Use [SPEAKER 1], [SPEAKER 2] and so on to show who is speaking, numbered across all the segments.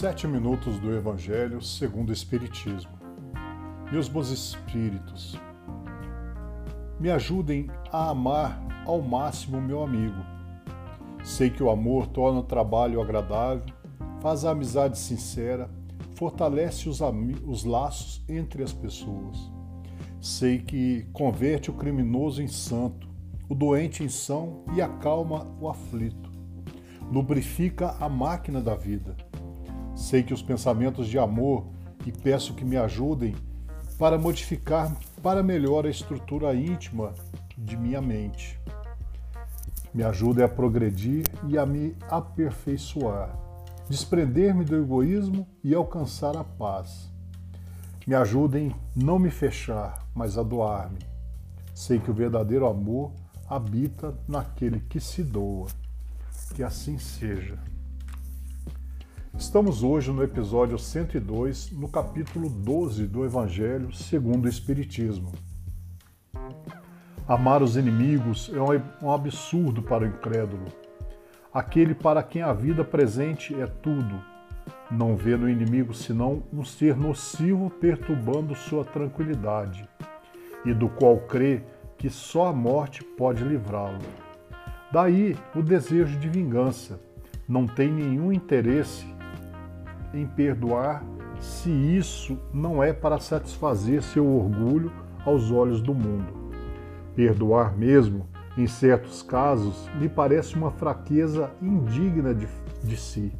[SPEAKER 1] Sete minutos do Evangelho segundo o Espiritismo. Meus bons espíritos, me ajudem a amar ao máximo meu amigo. Sei que o amor torna o trabalho agradável, faz a amizade sincera, fortalece os, os laços entre as pessoas. Sei que converte o criminoso em santo, o doente em são e acalma o aflito. Lubrifica a máquina da vida Sei que os pensamentos de amor e peço que me ajudem para modificar para melhor a estrutura íntima de minha mente. Me ajudem a progredir e a me aperfeiçoar, desprender-me do egoísmo e alcançar a paz. Me ajudem não me fechar, mas a doar-me. Sei que o verdadeiro amor habita naquele que se doa. Que assim seja. Estamos hoje no episódio 102, no capítulo 12 do Evangelho segundo o Espiritismo. Amar os inimigos é um absurdo para o incrédulo, aquele para quem a vida presente é tudo. Não vê no inimigo senão um ser nocivo perturbando sua tranquilidade, e do qual crê que só a morte pode livrá-lo. Daí o desejo de vingança. Não tem nenhum interesse em perdoar se isso não é para satisfazer seu orgulho aos olhos do mundo. Perdoar mesmo, em certos casos, lhe parece uma fraqueza indigna de, de si.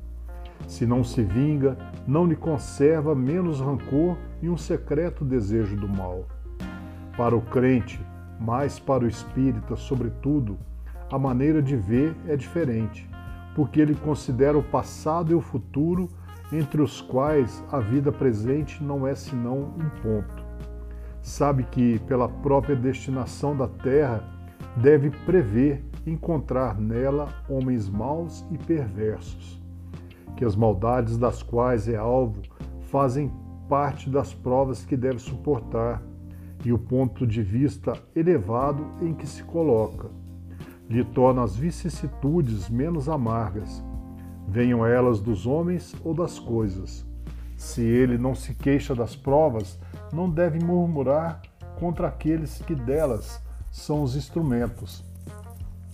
[SPEAKER 1] Se não se vinga, não lhe conserva menos rancor e um secreto desejo do mal. Para o crente, mais para o espírita, sobretudo, a maneira de ver é diferente, porque ele considera o passado e o futuro entre os quais a vida presente não é senão um ponto. Sabe que, pela própria destinação da terra, deve prever encontrar nela homens maus e perversos, que as maldades das quais é alvo fazem parte das provas que deve suportar e o ponto de vista elevado em que se coloca lhe torna as vicissitudes menos amargas venham elas dos homens ou das coisas. Se ele não se queixa das provas, não deve murmurar contra aqueles que delas são os instrumentos.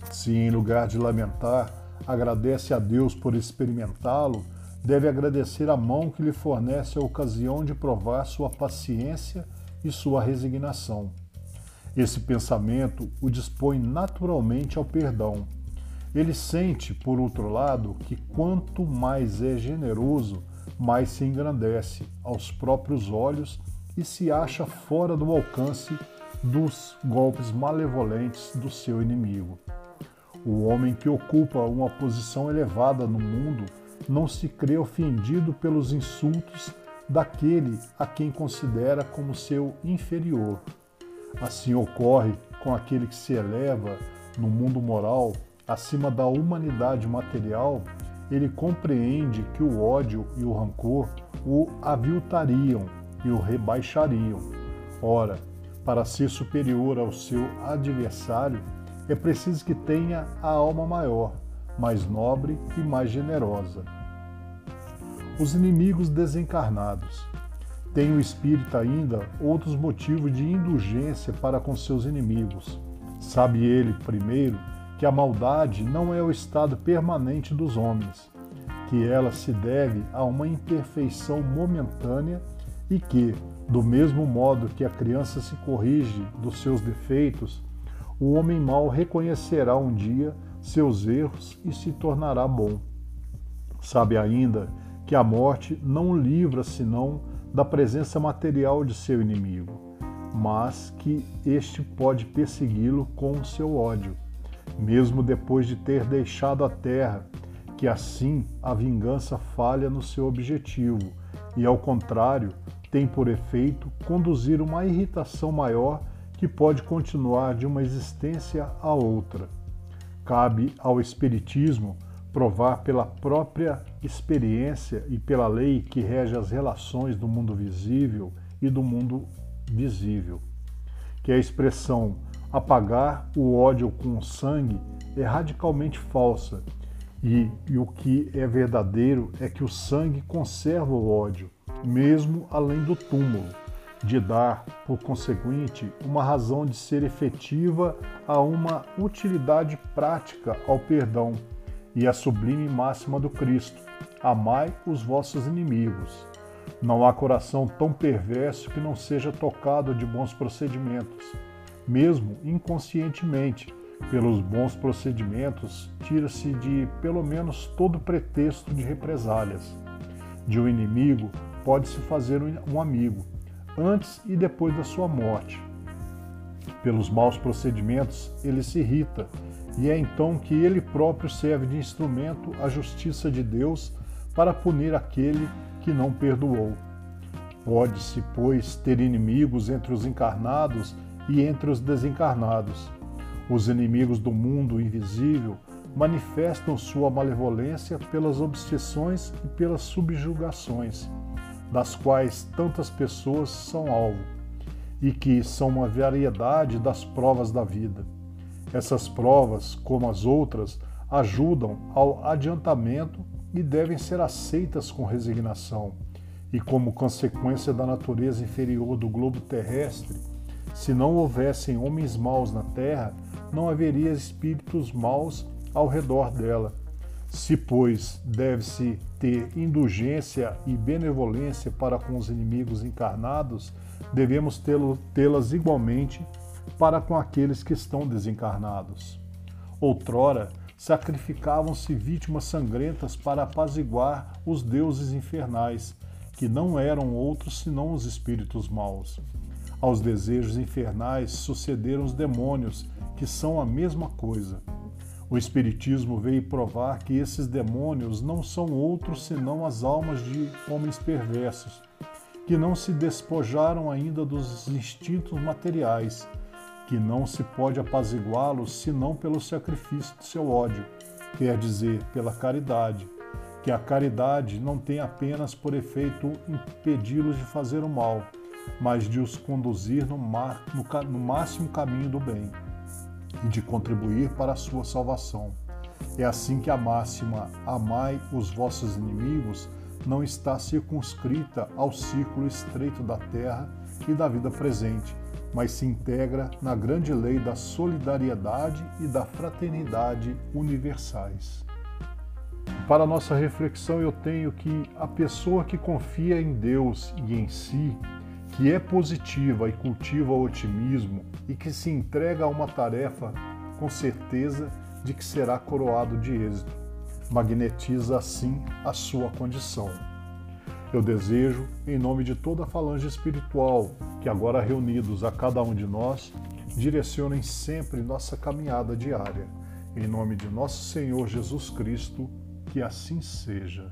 [SPEAKER 1] Se em lugar de lamentar, agradece a Deus por experimentá-lo, deve agradecer a mão que lhe fornece a ocasião de provar sua paciência e sua resignação. Esse pensamento o dispõe naturalmente ao perdão ele sente, por outro lado, que quanto mais é generoso, mais se engrandece aos próprios olhos e se acha fora do alcance dos golpes malevolentes do seu inimigo. O homem que ocupa uma posição elevada no mundo não se crê ofendido pelos insultos daquele a quem considera como seu inferior. Assim ocorre com aquele que se eleva no mundo moral acima da humanidade material, ele compreende que o ódio e o rancor o aviltariam e o rebaixariam. Ora, para ser superior ao seu adversário, é preciso que tenha a alma maior, mais nobre e mais generosa. Os inimigos desencarnados. Tem o espírito ainda outros motivos de indulgência para com seus inimigos. Sabe ele, primeiro, que a maldade não é o estado permanente dos homens, que ela se deve a uma imperfeição momentânea e que, do mesmo modo que a criança se corrige dos seus defeitos, o homem mau reconhecerá um dia seus erros e se tornará bom. Sabe ainda que a morte não o livra senão da presença material de seu inimigo, mas que este pode persegui-lo com o seu ódio mesmo depois de ter deixado a terra, que assim a vingança falha no seu objetivo e, ao contrário, tem por efeito conduzir uma irritação maior que pode continuar de uma existência a outra. Cabe ao Espiritismo provar pela própria experiência e pela lei que rege as relações do mundo visível e do mundo visível, que a expressão apagar o ódio com o sangue é radicalmente falsa E, e o que é verdadeiro é que o sangue conserva o ódio, mesmo além do túmulo, de dar, por conseguinte, uma razão de ser efetiva a uma utilidade prática ao perdão e a sublime máxima do Cristo: amai os vossos inimigos. Não há coração tão perverso que não seja tocado de bons procedimentos. Mesmo inconscientemente, pelos bons procedimentos, tira-se de pelo menos todo pretexto de represálias. De um inimigo pode-se fazer um amigo, antes e depois da sua morte. Pelos maus procedimentos, ele se irrita, e é então que ele próprio serve de instrumento à justiça de Deus para punir aquele que não perdoou. Pode-se, pois, ter inimigos entre os encarnados e entre os desencarnados. Os inimigos do mundo invisível manifestam sua malevolência pelas obsessões e pelas subjugações, das quais tantas pessoas são alvo, e que são uma variedade das provas da vida. Essas provas, como as outras, ajudam ao adiantamento e devem ser aceitas com resignação. E como consequência da natureza inferior do globo terrestre, se não houvessem homens maus na terra, não haveria espíritos maus ao redor dela. Se, pois, deve-se ter indulgência e benevolência para com os inimigos encarnados, devemos tê-las igualmente para com aqueles que estão desencarnados. Outrora, sacrificavam-se vítimas sangrentas para apaziguar os deuses infernais, que não eram outros senão os espíritos maus. Aos desejos infernais sucederam os demônios, que são a mesma coisa. O Espiritismo veio provar que esses demônios não são outros senão as almas de homens perversos, que não se despojaram ainda dos instintos materiais, que não se pode apaziguá-los senão pelo sacrifício de seu ódio, quer dizer, pela caridade, que a caridade não tem apenas por efeito impedi-los de fazer o mal, mas de os conduzir no, mar, no, no máximo caminho do bem e de contribuir para a sua salvação. É assim que a máxima amai os vossos inimigos não está circunscrita ao círculo estreito da terra e da vida presente, mas se integra na grande lei da solidariedade e da fraternidade universais. Para nossa reflexão, eu tenho que a pessoa que confia em Deus e em si, que é positiva e cultiva o otimismo e que se entrega a uma tarefa com certeza de que será coroado de êxito, magnetiza assim a sua condição. Eu desejo, em nome de toda a falange espiritual, que agora reunidos a cada um de nós, direcionem sempre nossa caminhada diária. Em nome de nosso Senhor Jesus Cristo, que assim seja.